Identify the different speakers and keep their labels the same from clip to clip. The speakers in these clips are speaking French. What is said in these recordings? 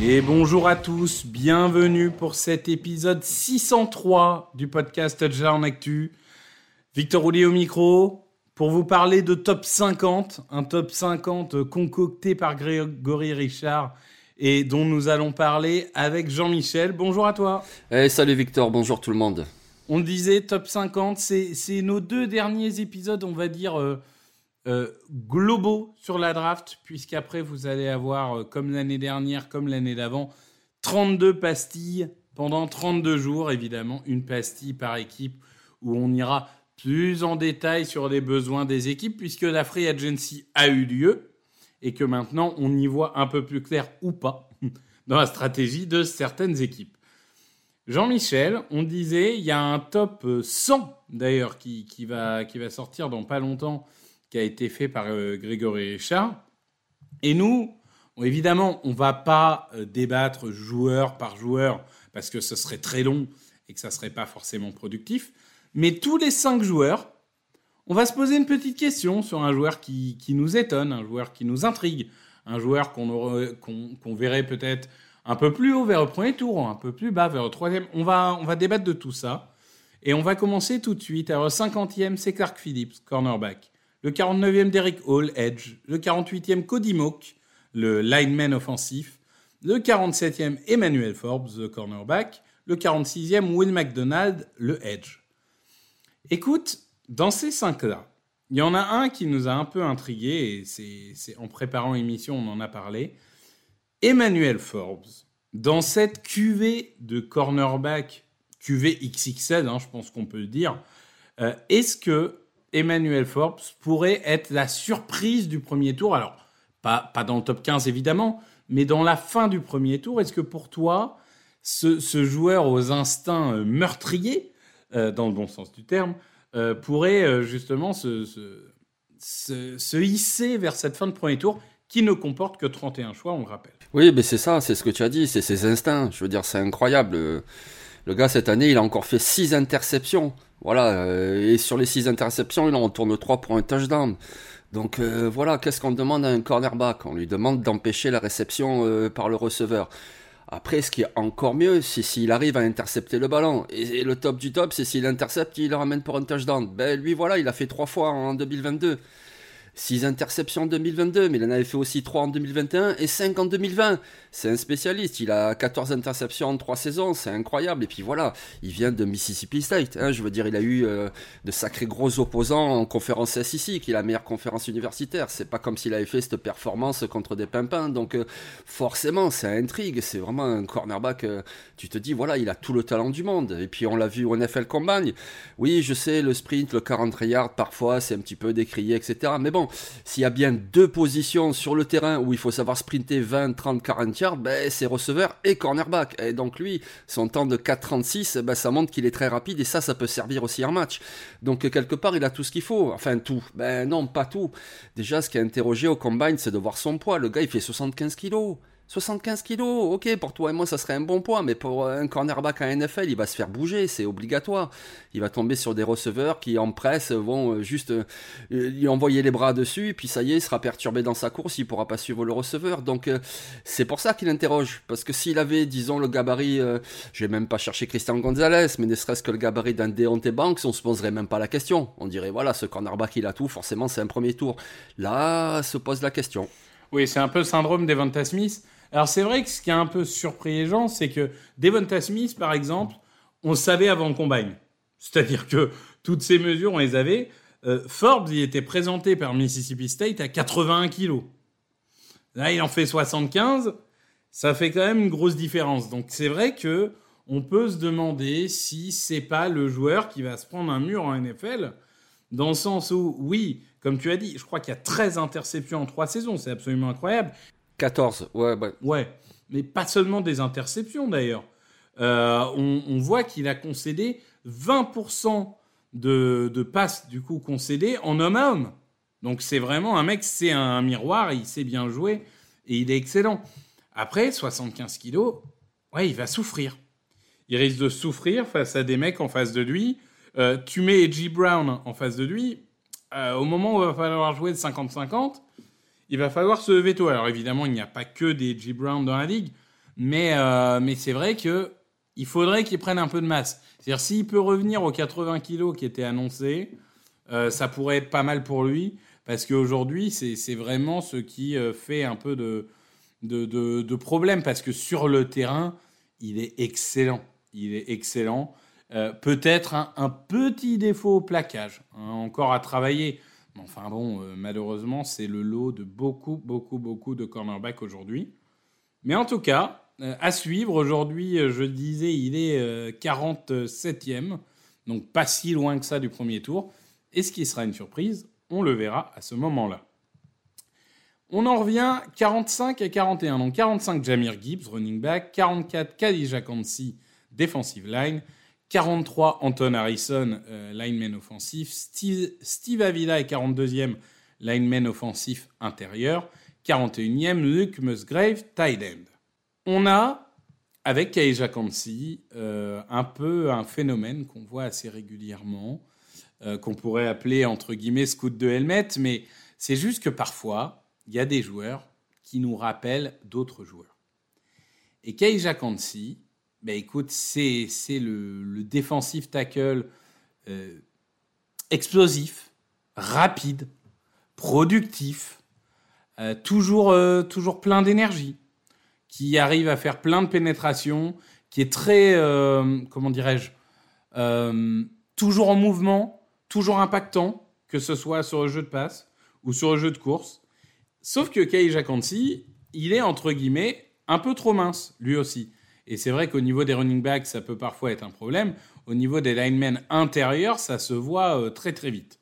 Speaker 1: Et bonjour à tous, bienvenue pour cet épisode 603 du podcast Touchdown Actu. Victor Roulier au micro pour vous parler de top 50, un top 50 concocté par Grégory Richard et dont nous allons parler avec Jean-Michel. Bonjour à toi.
Speaker 2: Hey, salut Victor, bonjour tout le monde.
Speaker 1: On disait top 50, c'est nos deux derniers épisodes, on va dire, euh, euh, globaux sur la draft, puisqu'après vous allez avoir, euh, comme l'année dernière, comme l'année d'avant, 32 pastilles pendant 32 jours, évidemment, une pastille par équipe, où on ira plus en détail sur les besoins des équipes, puisque la free agency a eu lieu, et que maintenant on y voit un peu plus clair ou pas dans la stratégie de certaines équipes. Jean-Michel, on disait, il y a un top 100 d'ailleurs qui, qui, va, qui va sortir dans pas longtemps, qui a été fait par euh, Grégory Richard. Et nous, évidemment, on va pas euh, débattre joueur par joueur parce que ce serait très long et que ça serait pas forcément productif. Mais tous les cinq joueurs, on va se poser une petite question sur un joueur qui, qui nous étonne, un joueur qui nous intrigue, un joueur qu'on verrait peut-être un peu plus haut vers le premier tour, un peu plus bas vers le troisième. On va, on va débattre de tout ça. Et on va commencer tout de suite. Alors, le 50e, c'est Clark Phillips, cornerback. Le 49e, Derek Hall, edge. Le 48e, Cody Mock, le lineman offensif. Le 47e, Emmanuel Forbes, le cornerback. Le 46e, Will McDonald, le edge. Écoute, dans ces cinq-là, il y en a un qui nous a un peu intrigué, et c'est en préparant l'émission, on en a parlé. Emmanuel Forbes, dans cette cuvée de cornerback, cuvée XXL, hein, je pense qu'on peut le dire, euh, est-ce que Emmanuel Forbes pourrait être la surprise du premier tour? Alors, pas, pas dans le top 15 évidemment, mais dans la fin du premier tour, est-ce que pour toi, ce, joueur aux instincts euh, meurtriers, euh, dans le bon sens du terme, pourrait justement se, se hisser vers cette fin de premier tour qui ne comporte que 31 choix, on le rappelle?
Speaker 2: Oui, mais c'est ça, c'est ce que tu as dit, c'est ses instincts. Je veux dire, c'est incroyable. Le, gars, cette année, il a encore fait 6 interceptions. Voilà, euh, et sur les 6 interceptions, il en retourne 3 pour un touchdown. Donc euh, voilà, qu'est-ce qu'on demande à un cornerback? On lui demande d'empêcher la réception euh, par le receveur. Après, ce qui est encore mieux, c'est s'il arrive à intercepter le ballon. Et, et le top du top, c'est s'il intercepte, il le ramène pour un touchdown. Ben lui, voilà, il a fait 3 fois en 2022. 6 interceptions en 2022, mais il en avait fait aussi 3 en 2021 et 5 en 2020. C'est un spécialiste, il a 14 interceptions en 3 saisons, c'est incroyable. Et puis voilà, il vient de Mississippi State. Hein, je veux dire, il a eu euh, de sacrés gros opposants en conférence SEC, qui est la meilleure conférence universitaire. C'est pas comme s'il avait fait cette performance contre des pimpins. Donc euh, forcément, ça intrigue. C'est vraiment un cornerback. Euh, tu te dis, voilà, il a tout le talent du monde. Et puis on l'a vu au NFL Combine. Oui, je sais, le sprint, le 40 yards, parfois, c'est un petit peu décrié, etc. Mais bon, s'il y a bien deux positions sur le terrain où il faut savoir sprinter 20, 30, 40 yards, ben, c'est receveur et cornerback. Et donc lui, son temps de 4,36, ben, ça montre qu'il est très rapide et ça, ça peut servir aussi en match. Donc quelque part, il a tout ce qu'il faut. Enfin, tout. Ben non, pas tout. Déjà, ce qui est interrogé au combine, c'est de voir son poids. Le gars, il fait 75 kilos. 75 kilos, ok, pour toi et moi ça serait un bon poids, mais pour un cornerback à NFL, il va se faire bouger, c'est obligatoire. Il va tomber sur des receveurs qui en presse vont juste euh, lui envoyer les bras dessus, puis ça y est, il sera perturbé dans sa course, il pourra pas suivre le receveur. Donc euh, c'est pour ça qu'il interroge, parce que s'il avait, disons, le gabarit, euh, je vais même pas chercher Christian Gonzalez, mais ne serait-ce que le gabarit d'un Deontay Banks, on se poserait même pas la question. On dirait, voilà, ce cornerback il a tout, forcément c'est un premier tour. Là se pose la question.
Speaker 1: Oui, c'est un peu le syndrome d'Evanta Smith. Alors c'est vrai que ce qui est un peu surpris les gens, c'est que Devonta Smith, par exemple, on le savait avant le combine. C'est-à-dire que toutes ces mesures, on les avait. Euh, Forbes, il était présenté par Mississippi State à 81 kilos. Là, il en fait 75. Ça fait quand même une grosse différence. Donc c'est vrai que on peut se demander si c'est pas le joueur qui va se prendre un mur en NFL, dans le sens où, oui, comme tu as dit, je crois qu'il y a 13 interceptions en 3 saisons, c'est absolument incroyable.
Speaker 2: 14, ouais, ouais.
Speaker 1: Ouais, mais pas seulement des interceptions d'ailleurs. Euh, on, voit qu'il a concédé 20% de, de, passes du coup concédées en homme à homme. Donc c'est vraiment un mec, c'est un miroir, il sait bien jouer et il est excellent. Après, 75 kilos, ouais, il va souffrir. Il risque de souffrir face à des mecs en face de lui. Euh, tu mets G. Brown en face de lui, euh, au moment où il va falloir jouer de 50-50, il va falloir se lever tôt. Alors évidemment, il n'y a pas que des G. Brown dans la ligue, mais, euh, mais c'est vrai que il faudrait qu'il prenne un peu de masse. C'est-à-dire, s'il peut revenir aux 80 kilos qui étaient annoncés, ça pourrait être pas mal pour lui, parce qu'aujourd'hui, c'est vraiment ce qui fait un peu de, de, de, problème, parce que sur le terrain, il est excellent. Il est excellent. Euh, peut-être un, petit défaut au plaquage, hein, encore à travailler. Enfin bon, euh, malheureusement, c'est le lot de beaucoup, beaucoup, beaucoup de cornerbacks aujourd'hui. Mais en tout cas, euh, à suivre. Aujourd'hui, je disais, il est 47e, donc pas si loin que ça du premier tour. Et ce qui sera une surprise, on le verra à ce moment-là. On en revient 45 à 41. Donc 45 Jamir Gibbs, running back, 44 Khadija Kansi, defensive line, 43 Anton Harrison, euh, lineman offensif. Steve, Avila est 42e, lineman offensif intérieur. 41e, Luke Musgrave, tight end. On a, avec Kaija Kansi, euh, un peu un phénomène qu'on voit assez régulièrement, euh, qu'on pourrait appeler entre guillemets scout de helmet, mais c'est juste que parfois, il y a des joueurs qui nous rappellent d'autres joueurs. Et Kaija Kansi, ben écoute, c'est le, le defensive tackle euh, explosif, rapide, productif, euh, toujours, euh, toujours plein d'énergie, qui arrive à faire plein de pénétration, qui est très, comment dirais-je, toujours en mouvement, toujours impactant, que ce soit sur le jeu de passe ou sur le jeu de course. Sauf que Kai Jacanti, il est entre guillemets un peu trop mince, lui aussi. Et c'est vrai qu'au niveau des running backs, ça peut parfois être un problème. Au niveau des linemen intérieurs, ça se voit euh, très très vite.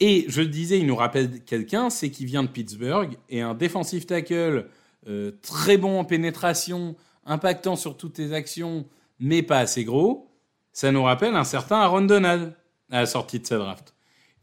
Speaker 1: Et je le disais, il nous rappelle quelqu'un, c'est qu'il vient de Pittsburgh et un defensive tackle euh, très bon en pénétration, impactant sur toutes les actions, mais pas assez gros. Ça nous rappelle un certain Aaron Donald à la sortie de sa draft.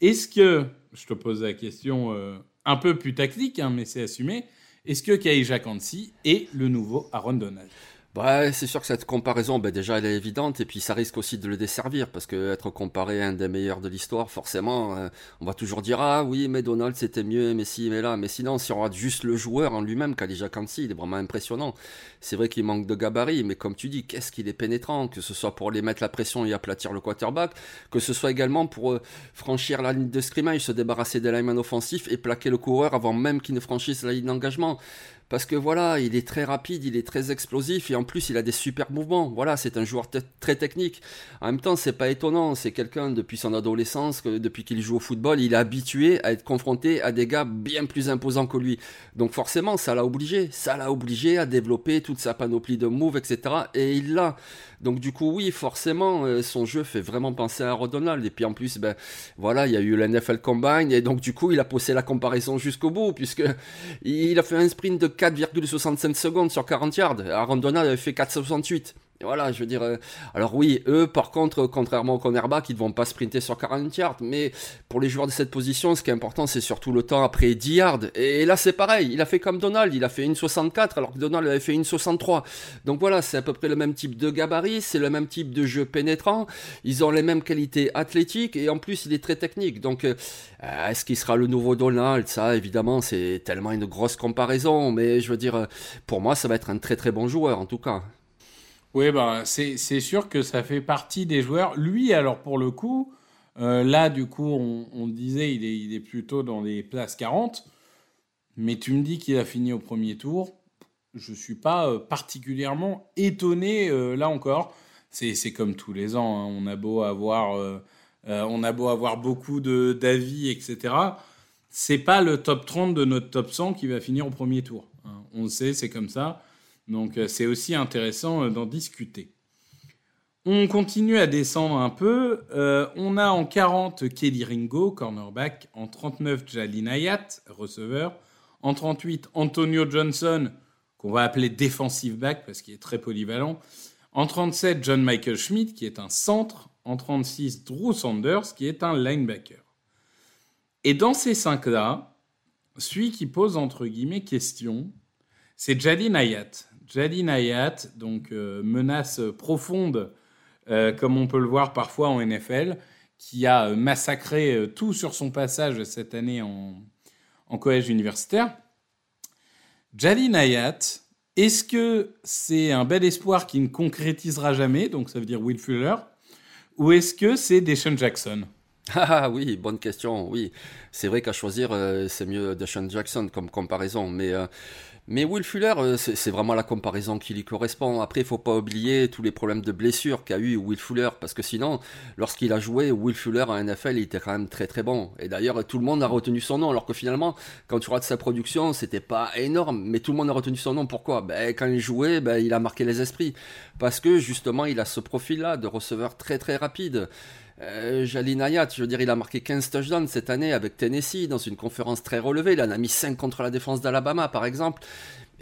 Speaker 1: Est-ce que, je te pose la question euh, un peu plus tactique, hein, mais c'est assumé, est-ce que Kaija Kansi est le nouveau Aaron Donald
Speaker 2: bah, c'est sûr que cette comparaison, bah, déjà, elle est évidente, et puis ça risque aussi de le desservir, parce que être comparé à un des meilleurs de l'histoire, forcément, euh, on va toujours dire, ah oui, mais Donald c'était mieux, mais si, mais là, mais sinon, si on regarde juste le joueur en lui-même, Kalija Kansi, il est vraiment impressionnant. C'est vrai qu'il manque de gabarit, mais comme tu dis, qu'est-ce qu'il est pénétrant, que ce soit pour les mettre la pression et aplatir le quarterback, que ce soit également pour euh, franchir la ligne de scrimmage, se débarrasser des linemen offensifs et plaquer le coureur avant même qu'il ne franchisse la ligne d'engagement parce que voilà, il est très rapide, il est très explosif et en plus il a des super mouvements. Voilà, c'est un joueur très technique. En même temps, c'est pas étonnant, c'est quelqu'un depuis son adolescence, depuis qu'il joue au football, il est habitué à être confronté à des gars bien plus imposants que lui. Donc forcément, ça l'a obligé, ça l'a obligé à développer toute sa panoplie de moves, etc. Et il l'a. Donc du coup, oui, forcément, euh, son jeu fait vraiment penser à Rodonald. Et puis en plus, ben voilà, il y a eu l'NFL Combine et donc du coup, il a poussé la comparaison jusqu'au bout puisque il a fait un sprint de 4,65 secondes sur 40 yards. Aaron Donald avait fait 4,68 voilà, je veux dire. Euh, alors oui, eux, par contre, contrairement au cornerback, ils ne vont pas sprinter sur 40 yards. Mais pour les joueurs de cette position, ce qui est important, c'est surtout le temps après 10 yards. Et là, c'est pareil. Il a fait comme Donald. Il a fait une 64, alors que Donald avait fait une 63. Donc voilà, c'est à peu près le même type de gabarit, c'est le même type de jeu pénétrant. Ils ont les mêmes qualités athlétiques et en plus, il est très technique. Donc, euh, est-ce qu'il sera le nouveau Donald? Ça, évidemment, c'est tellement une grosse comparaison. Mais je veux dire, euh, pour moi, ça va être un très très bon joueur en tout cas.
Speaker 1: Oui, bah, c'est sûr que ça fait partie des joueurs. Lui, alors pour le coup, euh, là, du coup, on, disait il est, il est plutôt dans les places 40. Mais tu me dis qu'il a fini au premier tour. je ne suis pas particulièrement étonné là encore. C'est comme tous les ans, hein. on a beau avoir, on a beau avoir beaucoup d'avis, etc. C'est pas le top 30 de notre top 100 qui va finir au premier tour. Hein. On le sait, c'est comme ça. Donc c'est aussi intéressant d'en discuter. On continue à descendre un peu. Euh, on a en 40 Kelly Ringo, cornerback. En 39 Jalin Hayat, receveur. En 38 Antonio Johnson, qu'on va appeler defensive back parce qu'il est très polyvalent. En 37 John Michael Schmidt, qui est un centre. En 36 Drew Sanders, qui est un linebacker. Et dans ces cinq-là, celui qui pose entre guillemets question, c'est Jalin Hayat. Jalin Hayat, donc euh, menace profonde euh, comme on peut le voir parfois en NFL, qui a euh, massacré tout sur son passage cette année en, collège universitaire. Jalin Hayat, est-ce que c'est un bel espoir qui ne concrétisera jamais, donc ça veut dire Will Fuller, ou est-ce que c'est Deshaun Jackson?
Speaker 2: ah oui, bonne question, oui. C'est vrai qu'à choisir, c'est mieux Deshaun Jackson comme comparaison, mais mais Will Fuller, euh, c'est vraiment la comparaison qui lui correspond. Après, il faut pas oublier tous les problèmes de blessure qu'a eu Will Fuller, parce que sinon, lorsqu'il a joué, Will Fuller à NFL, il était quand même très très bon. Et d'ailleurs, tout le monde a retenu son nom, alors que finalement, quand tu regardes sa production, c'était pas énorme, mais tout le monde a retenu son nom. Pourquoi? Ben, Quand il jouait, ben, il a marqué les esprits. Parce que justement, il a ce profil-là de receveur très très rapide. Euh, je veux dire, il a marqué 15 touchdowns cette année avec Tennessee dans une conférence très relevée. Il en a mis 5 contre la défense d'Alabama, par exemple.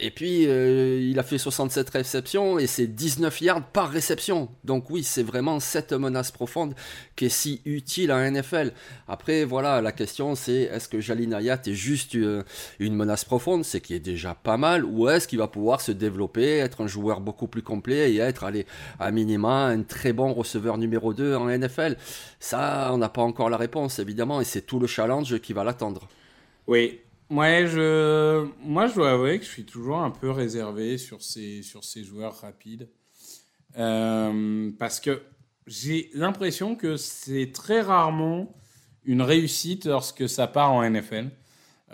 Speaker 2: Et puis, euh, il a fait 67 réceptions et c'est 19 yards par réception. Donc oui, c'est vraiment cette menace profonde qui est si utile à NFL. Après, voilà, la question c'est est-ce que Jalin Ayat est juste euh, une menace profonde, c'est qui est déjà pas mal, ou est-ce qu'il va pouvoir se développer, être un joueur beaucoup plus complet et être, allez, à minima, un très bon receveur numéro 2 en NFL Ça, on n'a pas encore la réponse, évidemment, et c'est tout le challenge qui va l'attendre.
Speaker 1: Oui, Ouais, je, moi, je dois avouer que je suis toujours un peu réservé sur ces, sur ces joueurs rapides. Euh, parce que j'ai l'impression que c'est très rarement une réussite lorsque ça part en NFL.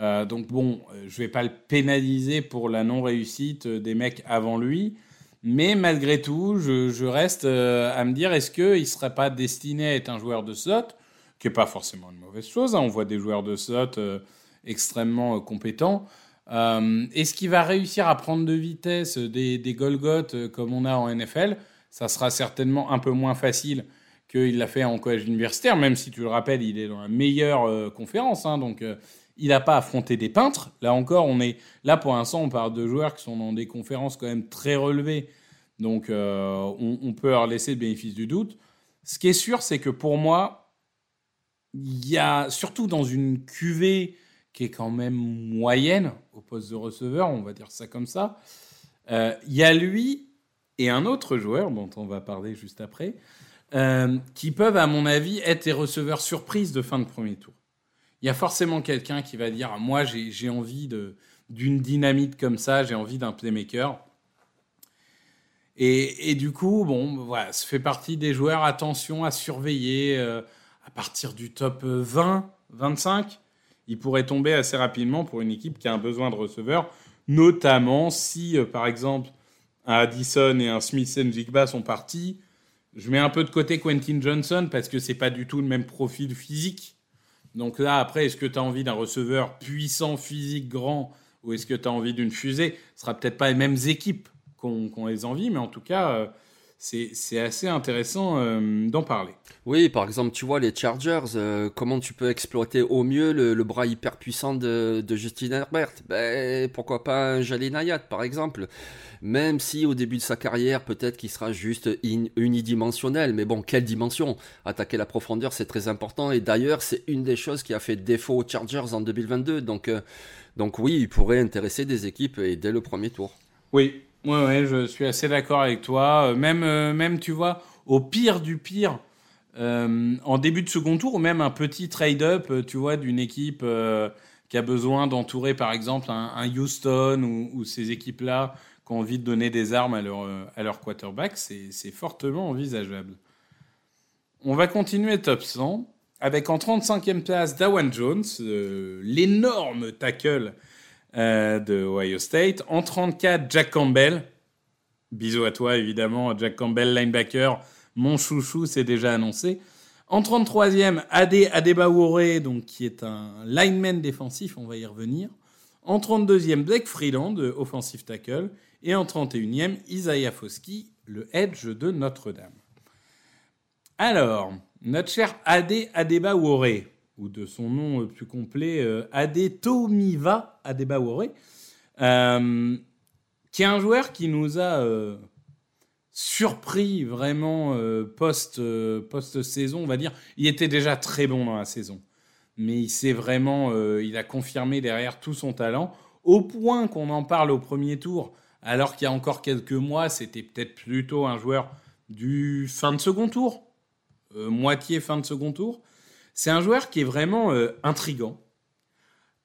Speaker 1: Euh, donc bon, je vais pas le pénaliser pour la non-réussite des mecs avant lui, mais malgré tout, je, reste euh, à me dire est-ce qu'il ne serait pas destiné à être un joueur de slot, qui n'est pas forcément une mauvaise chose. Hein. On voit des joueurs de slot extrêmement euh, compétent. Euh, Est-ce qu'il va réussir à prendre de vitesse des, des euh, comme on a en NFL Ça sera certainement un peu moins facile qu'il l'a fait en collège universitaire, même si tu le rappelles, il est dans la meilleure conférence. Hein, donc, il n'a pas affronté des peintres. Là encore, on est là pour l'instant, on parle de joueurs qui sont dans des conférences quand même très relevées. Donc, on, on, peut leur laisser le bénéfice du doute. Ce qui est sûr, c'est que pour moi, il y a surtout dans une cuvée qui est quand même moyenne au poste de receveur, on va dire ça comme ça. Euh, il y a lui et un autre joueur dont on va parler juste après, euh, qui peuvent, à mon avis, être des receveurs surprises de fin de premier tour. Il y a forcément quelqu'un qui va dire Moi, j'ai envie d'une dynamite comme ça, j'ai envie d'un playmaker. Et, du coup, bon, voilà, ça fait partie des joueurs, attention à surveiller euh, à partir du top 20, 25 il pourrait tomber assez rapidement pour une équipe qui a un besoin de receveur, notamment si, euh, par exemple, un Addison et un Smith Jigba sont partis. Je mets un peu de côté Quentin Johnson parce que c'est pas du tout le même profil physique. Donc là, après, est-ce que tu as envie d'un receveur puissant, physique, grand, ou est-ce que tu as envie d'une fusée? Ce sera peut-être pas les mêmes équipes qu'on les envie, mais en tout cas, euh, c'est assez intéressant euh, d'en parler.
Speaker 2: Oui, par exemple, tu vois, les Chargers, euh, comment tu peux exploiter au mieux le, bras hyper puissant de, Justin Herbert? Ben, Pourquoi pas un Jalin Hayat, par exemple? Même si au début de sa carrière, peut-être qu'il sera juste unidimensionnel. Mais bon, quelle dimension? Attaquer la profondeur, c'est très important. Et d'ailleurs, c'est une des choses qui a fait défaut aux Chargers en 2022. Donc, euh, donc oui, il pourrait intéresser des équipes et dès le premier tour.
Speaker 1: Oui, Ouais, ouais, je suis assez d'accord avec toi. Euh, même, euh, même, tu vois, au pire du pire, euh, en début de second tour, ou même un petit trade-up, tu vois, d'une équipe qui a besoin d'entourer, par exemple, un, Houston ou, ces équipes-là qui ont envie de donner des armes à leur, à leur quarterback, c'est fortement envisageable. On va continuer top 100 avec en 35e place Dawan Jones, l'énorme tackle de Ohio State. En 34, Jack Campbell. Bisous à toi, évidemment. Jack Campbell, linebacker. Mon chouchou, c'est déjà annoncé. En 33e, Ade Adebawore, donc qui est un lineman défensif, on va y revenir. En 32e, Blake Freeland, offensive tackle. Et en 31e, Isaiah Foskey, le edge de Notre-Dame. Alors, notre cher Ade Adebawore, ou de son nom plus complet, euh, Ade Tomiva Adebawore, euh, qui est un joueur qui nous a euh, surpris vraiment euh, post, euh, post-saison, on va dire. Il était déjà très bon dans la saison. Mais il s'est vraiment, euh, il a confirmé derrière tout son talent, au point qu'on en parle au premier tour, alors qu'il y a encore quelques mois, c'était peut-être plutôt un joueur du fin de second tour, moitié fin de second tour. C'est un joueur qui est vraiment intrigant,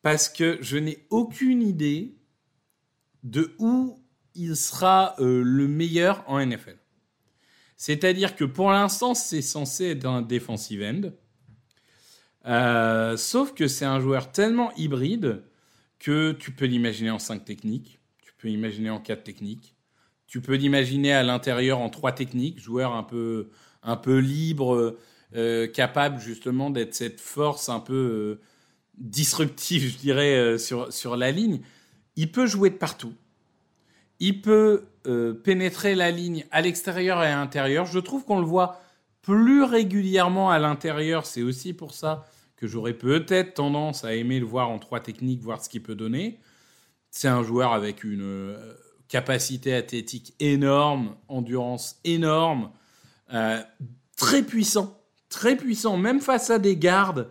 Speaker 1: parce que je n'ai aucune idée de où il sera euh, le meilleur en NFL. C'est-à-dire que pour l'instant, c'est censé être un defensive end. Euh, sauf que c'est un joueur tellement hybride que tu peux l'imaginer en 5 techniques, tu peux l'imaginer en 4 techniques, tu peux l'imaginer à l'intérieur en 3 techniques, joueur un peu libre, euh, capable justement d'être cette force un peu disruptive, je dirais, sur, sur la ligne. Il peut jouer de partout il peut euh, pénétrer la ligne à l'extérieur et à l'intérieur. Je trouve qu'on le voit plus régulièrement à l'intérieur. C'est aussi pour ça que j'aurais peut-être tendance à aimer le voir en trois techniques, voir ce qu'il peut donner. C'est un joueur avec une euh, capacité athlétique énorme, endurance énorme, euh, très puissant, très puissant, même face à des gardes,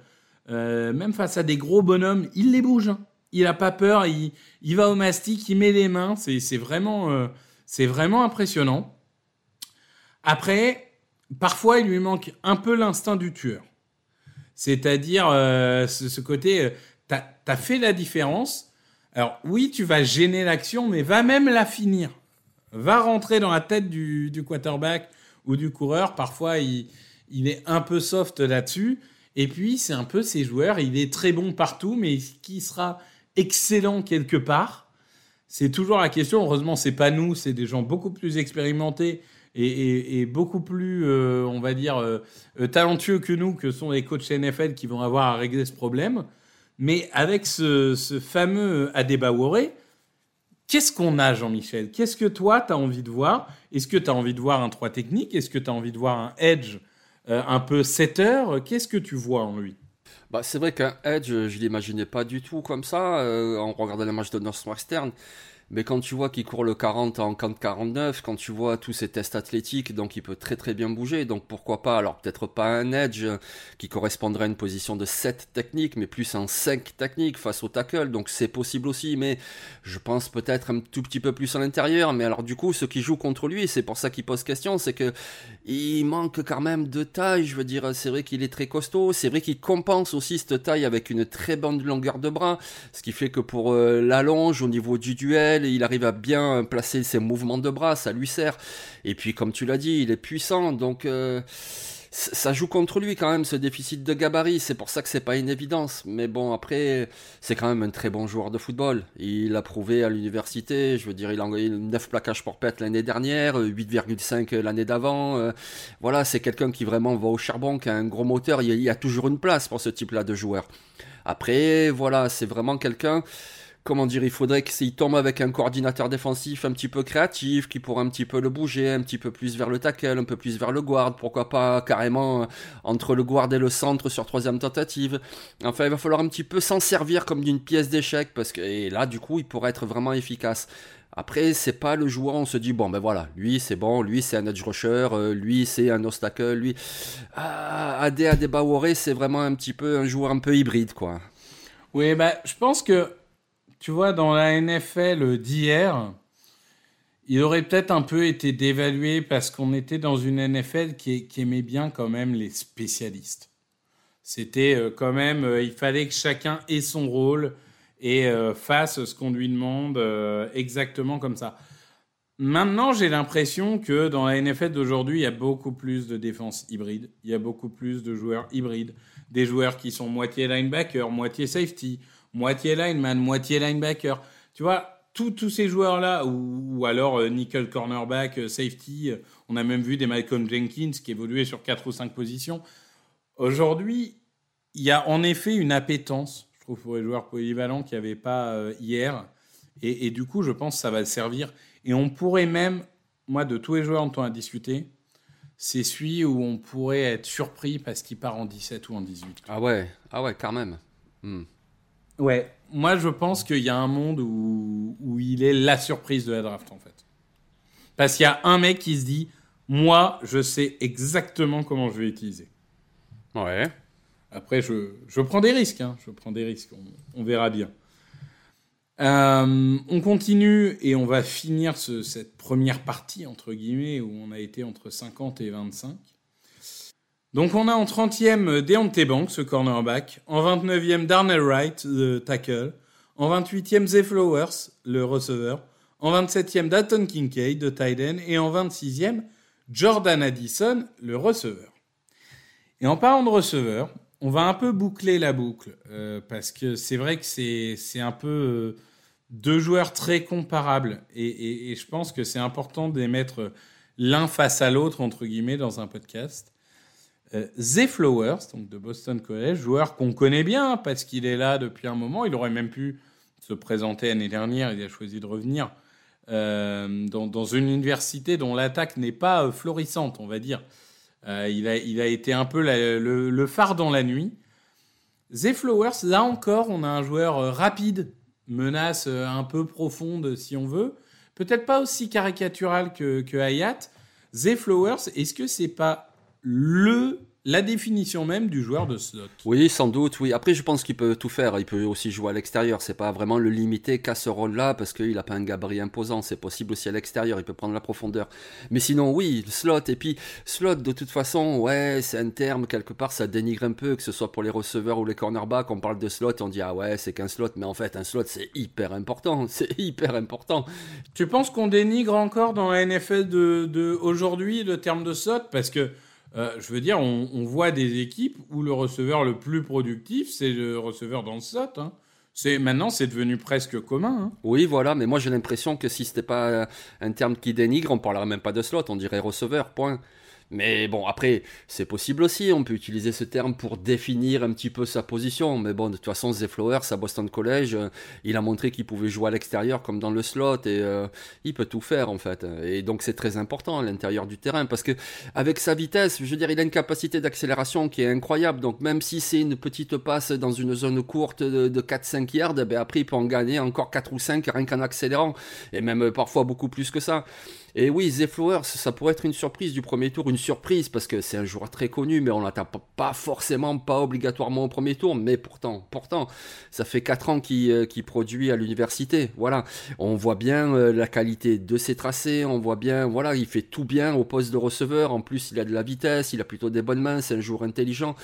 Speaker 1: même face à des gros bonhommes, il les bouge. Hein il n'a pas peur, il, va au mastic, il met les mains, c'est vraiment, euh, vraiment impressionnant. Après, parfois, il lui manque un peu l'instinct du tueur. C'est-à-dire euh, ce, côté, euh, tu as, fait la différence. Alors oui, tu vas gêner l'action, mais va même la finir. Va rentrer dans la tête du, quarterback ou du coureur. Parfois, il, il est un peu soft là-dessus. Et puis, c'est un peu ces joueurs, il est très bon partout, mais qui sera excellent quelque part C'est toujours la question. Heureusement, c'est pas nous, c'est des gens beaucoup plus expérimentés et, beaucoup plus, euh, on va dire, euh, euh, talentueux que nous, que sont les coachs NFL qui vont avoir à régler ce problème. Mais avec ce, fameux Adebawore, qu'est-ce qu'on a, Jean-Michel? Qu'est-ce que toi, tu as envie de voir? Est-ce que tu as envie de voir un 3 technique Est-ce que tu as envie de voir un edge un peu setter Qu'est-ce que tu vois en lui?
Speaker 2: Bah, c'est vrai qu'un Edge, je l'imaginais pas du tout comme ça, euh, en regardant les matchs de Northwestern. Mais quand tu vois qu'il court le 40 en 49, quand tu vois tous ces tests athlétiques, donc il peut très très bien bouger. Donc pourquoi pas, alors peut-être pas un edge qui correspondrait à une position de 7 techniques, mais plus un 5 techniques face au tackle. Donc c'est possible aussi, mais je pense peut-être un tout petit peu plus à l'intérieur. Mais alors du coup, ce qui joue contre lui, c'est pour ça qu'il pose question, c'est que il manque quand même de taille. Je veux dire, c'est vrai qu'il est très costaud. C'est vrai qu'il compense aussi cette taille avec une très bonne longueur de bras, ce qui fait que pour euh, l'allonge au niveau du duel, il arrive à bien placer ses mouvements de bras, ça lui sert. Et puis, comme tu l'as dit, il est puissant, donc euh, ça joue contre lui quand même ce déficit de gabarit. C'est pour ça que c'est pas une évidence. Mais bon, après, c'est quand même un très bon joueur de football. Il a prouvé à l'université. Je veux dire, il a eu 9 plaquages pour pète l'année dernière, 8,5 l'année d'avant. Euh, voilà, c'est quelqu'un qui vraiment va au charbon, qui a un gros moteur. Il y a toujours une place pour ce type-là de joueur. Après, voilà, c'est vraiment quelqu'un comment dire, il faudrait qu'il tombe avec un coordinateur défensif un petit peu créatif, qui pourrait un petit peu le bouger, un petit peu plus vers le tackle, un peu plus vers le guard, pourquoi pas carrément euh, entre le guard et le centre sur troisième tentative. Enfin, il va falloir un petit peu s'en servir comme d'une pièce d'échec, parce que là, du coup, il pourrait être vraiment efficace. Après, c'est pas le joueur, on se dit, bon, ben voilà, lui c'est bon, lui c'est un edge rusher, euh, lui c'est un obstacle, lui. Ah, Ade Adebawore, c'est vraiment un petit peu un joueur un peu hybride, quoi.
Speaker 1: Oui, bah, je pense que tu vois, dans la NFL d'hier, il aurait peut-être un peu été dévalué parce qu'on était dans une NFL qui, aimait bien quand même les spécialistes. C'était euh, quand même, euh, il fallait que chacun ait son rôle et euh, fasse ce qu'on lui demande exactement comme ça. Maintenant, j'ai l'impression que dans la NFL d'aujourd'hui, il y a beaucoup plus de défense hybride, il y a beaucoup plus de joueurs hybrides, des joueurs qui sont moitié linebacker, moitié safety, moitié lineman, moitié linebacker. Tu vois, tous ces joueurs-là, ou, alors euh, nickel cornerback, euh, safety, euh, on a même vu des Malcolm Jenkins qui évoluaient sur 4 ou 5 positions. Aujourd'hui, il y a en effet une appétence, je trouve, pour les joueurs polyvalents qu'il n'y avait pas hier. Et, du coup, je pense que ça va servir. Et on pourrait même, moi, de tous les joueurs dont on a discuté, c'est celui où on pourrait être surpris parce qu'il part en 17 ou en 18.
Speaker 2: Ah ouais, ah ouais, quand même. Hmm.
Speaker 1: Ouais, moi je pense qu'il y a un monde où, où il est la surprise de la draft en fait. Parce qu'il y a un mec qui se dit, moi je sais exactement comment je vais utiliser.
Speaker 2: Ouais.
Speaker 1: Après, je, je prends des risques, hein. je prends des risques, on, on verra bien. Euh, on continue et on va finir ce, cette première partie, entre guillemets, où on a été entre 50 et 25. Donc on a en 30e Deontay Banks, ce cornerback. En 29e Darnell Wright, le tackle. En 28e Zay Flowers, le receveur. En 27e Dalton Kincaid, de tight end. Et en 26e Jordan Addison, le receveur. Et en parlant de receveur, on va un peu boucler la boucle. Euh, parce que c'est vrai que c'est un peu euh, deux joueurs très comparables. Et, et je pense que c'est important de les mettre l'un face à l'autre, entre guillemets, dans un podcast. Euh, Zay Flowers, donc de Boston College, joueur qu'on connaît bien parce qu'il est là depuis un moment. Il aurait même pu se présenter l'année dernière. Il a choisi de revenir euh, dans, une université dont l'attaque n'est pas euh, florissante, on va dire. il, a, été un peu le, phare dans la nuit. Zay Flowers, là encore, on a un joueur rapide, menace un peu profonde si on veut. Peut-être pas aussi caricatural que, que Hayat. Zay Flowers, est-ce que c'est pas le la définition même du joueur de slot.
Speaker 2: Oui, sans doute, oui. Après, je pense qu'il peut tout faire. Il peut aussi jouer à l'extérieur. C'est pas vraiment le limiter qu'à ce rôle-là parce qu'il n'a pas un gabarit imposant. C'est possible aussi à l'extérieur. Il peut prendre la profondeur. Mais sinon, oui, slot. Et puis, slot, de toute façon, ouais, c'est un terme, quelque part, ça dénigre un peu, que ce soit pour les receveurs ou les cornerbacks. On parle de slot, on dit, ah ouais, c'est qu'un slot. Mais en fait, un slot, c'est hyper important. C'est hyper important.
Speaker 1: Tu penses qu'on dénigre encore dans la NFL de, de aujourd'hui le terme de slot? Parce que euh, je veux dire, on, voit des équipes où le receveur le plus productif, c'est le receveur dans le slot. Hein. C'est maintenant, c'est devenu presque commun. Hein.
Speaker 2: Oui, voilà, mais moi j'ai l'impression que si c'était pas un terme qui dénigre, on parlerait même pas de slot, on dirait receveur. Point. Mais bon, après, c'est possible aussi, on peut utiliser ce terme pour définir un petit peu sa position. Mais bon, de toute façon, Zay Flowers à Boston College, euh, il a montré qu'il pouvait jouer à l'extérieur comme dans le slot et euh, il peut tout faire en fait. Et donc c'est très important à l'intérieur du terrain parce que avec sa vitesse, je veux dire, il a une capacité d'accélération qui est incroyable. Donc même si c'est une petite passe dans une zone courte de, 4-5 yards, ben après il peut en gagner encore 4 ou 5 rien qu'en accélérant et même parfois beaucoup plus que ça. Et oui, Flowers, ça pourrait être une surprise du premier tour, une surprise parce que c'est un joueur très connu, mais on l'attend pas forcément, pas obligatoirement au premier tour, mais pourtant, pourtant, ça fait 4 ans qu'il euh, produit à l'université. Voilà, on voit bien euh, la qualité de ses tracés, on voit bien, voilà, il fait tout bien au poste de receveur. En plus, il a de la vitesse, il a plutôt des bonnes mains, c'est un joueur intelligent.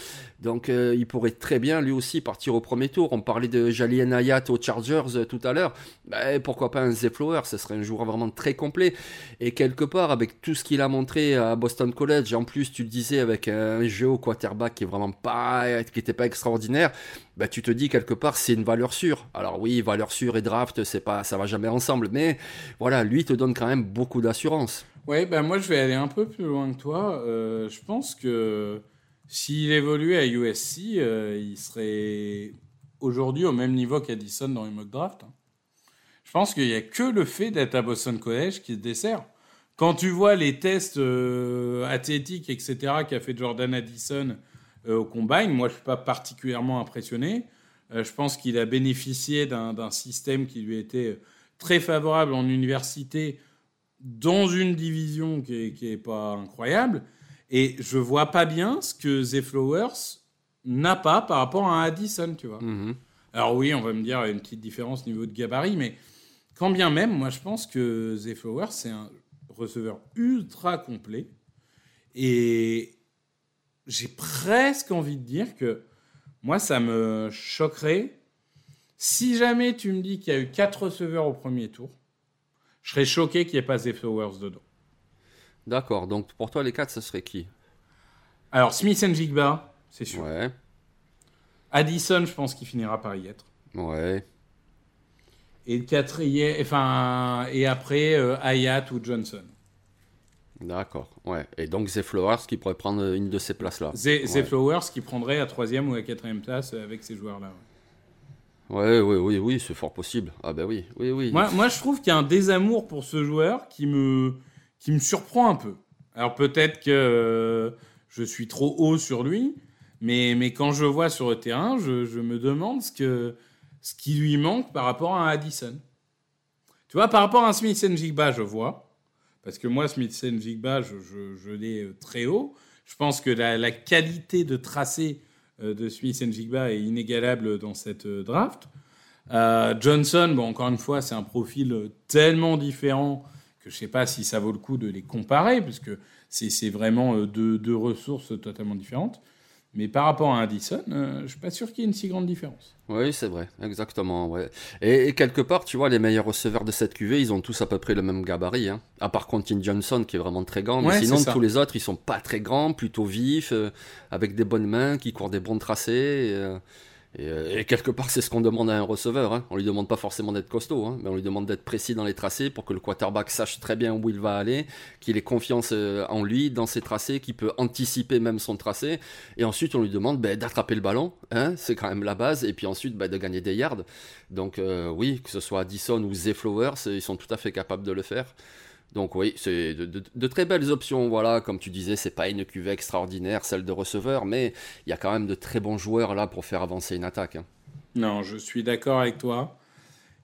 Speaker 2: Donc, euh, il pourrait très bien lui aussi partir au premier tour. On parlait de Jalien Hayat aux Chargers tout à l'heure. Ben, pourquoi pas un Flowers Ce serait un joueur vraiment très complet. Et quelque part, avec tout ce qu'il a montré à Boston College, en plus, tu le disais, avec un jeu au quarterback qui est vraiment pas, qui était pas extraordinaire, bah, tu te dis quelque part, c'est une valeur sûre. Alors oui, valeur sûre et draft, c'est pas, ça va jamais ensemble, mais voilà, lui te donne quand même beaucoup d'assurance.
Speaker 1: Oui, ben moi je vais aller un peu plus loin que toi. Euh, je pense que s'il évoluait à USC, euh, il serait aujourd'hui au même niveau qu'Addison dans les mock draft. Hein. Je pense qu'il n'y a que le fait d'être à Boston College qui se dessert. Quand tu vois les tests euh, athlétiques, etc., qu'a fait Jordan Addison euh, au combine, moi je ne suis pas particulièrement impressionné. Euh, je pense qu'il a bénéficié d'un système qui lui était très favorable en université dans une division qui n'est pas incroyable. Et je vois pas bien ce que Zay Flowers n'a pas par rapport à Addison, tu vois. Mm-hmm. Alors oui, on va me dire, une petite différence au niveau de gabarit, mais quand bien même, moi, je pense que Zay Flowers, c'est un receveur ultra complet. Et j'ai presque envie de dire que moi, ça me choquerait. Si jamais tu me dis qu'il y a eu quatre receveurs au premier tour, je serais choqué qu'il n'y ait pas Zay Flowers dedans.
Speaker 2: D'accord. Donc pour toi, les quatre, ce serait qui?
Speaker 1: Alors, Smith and Jigba, c'est sûr.
Speaker 2: Ouais.
Speaker 1: Addison, je pense qu'il finira par y être.
Speaker 2: Ouais.
Speaker 1: Et quatrième, enfin, et après euh, Hayat ou Johnson.
Speaker 2: D'accord, ouais. Et donc Zay Flowers qui pourrait prendre une de ces places-là.
Speaker 1: Zay, Flowers qui prendrait la troisième ou la quatrième place avec ces joueurs-là.
Speaker 2: Ouais, oui, oui, oui, c'est fort possible. Ah ben oui, oui, oui.
Speaker 1: Moi, moi je trouve qu'il y a un désamour pour ce joueur qui me, qui me surprend un peu. Alors peut-être que euh, je suis trop haut sur lui, mais, mais quand je vois sur le terrain, je, je me demande ce, que, ce qui lui manque par rapport à Addison. Tu vois, par rapport à Smith Jigba, je vois. Parce que moi, Smith Jigba, je, l'ai euh, très haut. Je pense que la, qualité de tracé euh, de Smith Jigba est inégalable dans cette draft. Euh, Johnson, bon, encore une fois, c'est un profil tellement différent que je ne sais pas si ça vaut le coup de les comparer, parce que c'est vraiment deux, ressources totalement différentes. Mais par rapport à Addison, euh, je ne suis pas sûr qu'il y ait une si grande différence.
Speaker 2: Oui, c'est vrai, exactement. Ouais. Et, quelque part, tu vois, les meilleurs receveurs de cette QV, ils ont tous à peu près le même gabarit. Hein. À part Quentin Johnson, qui est vraiment très grand. Mais sinon, tous les autres, ils sont pas très grands, plutôt vifs, avec des bonnes mains, qui courent des bons tracés. Euh, et, quelque part, c'est ce qu'on demande à un receveur. Hein. On lui demande pas forcément d'être costaud, hein, mais on lui demande d'être précis dans les tracés pour que le quarterback sache très bien où il va aller, qu'il ait confiance euh, en lui, dans ses tracés, qu'il peut anticiper même son tracé. Et ensuite, on lui demande ben, d'attraper le ballon, hein, c'est quand même la base, et puis ensuite ben, de gagner des yards. Donc euh, oui, que ce soit Addison ou Zay Flowers, ils sont tout à fait capables de le faire. Donc oui, c'est de, très belles options. Voilà, comme tu disais, c'est pas une cuvée extraordinaire, celle de receveur, mais il y a quand même de très bons joueurs là pour faire avancer une attaque. Hein.
Speaker 1: Non, je suis d'accord avec toi.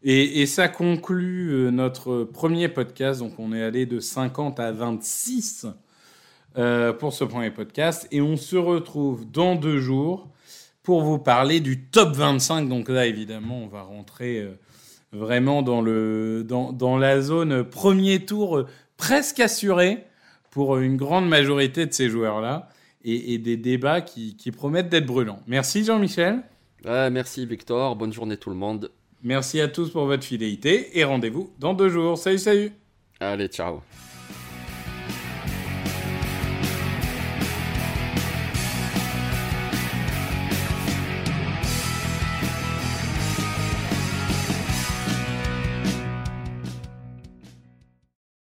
Speaker 1: Et, ça conclut euh, notre premier podcast. Donc on est allé de 50 à 26 euh, pour ce premier podcast. Et on se retrouve dans deux jours pour vous parler du top 25. Donc là, évidemment, on va rentrer... Euh, vraiment dans, le, dans, dans la zone premier tour presque assuré pour une grande majorité de ces joueurs-là et, des débats qui, qui promettent d'être brûlants. Merci Jean-Michel.
Speaker 2: merci Victor, bonne journée tout le monde.
Speaker 1: Merci à tous pour votre fidélité et rendez-vous dans deux jours. Salut, salut.
Speaker 2: Allez, ciao.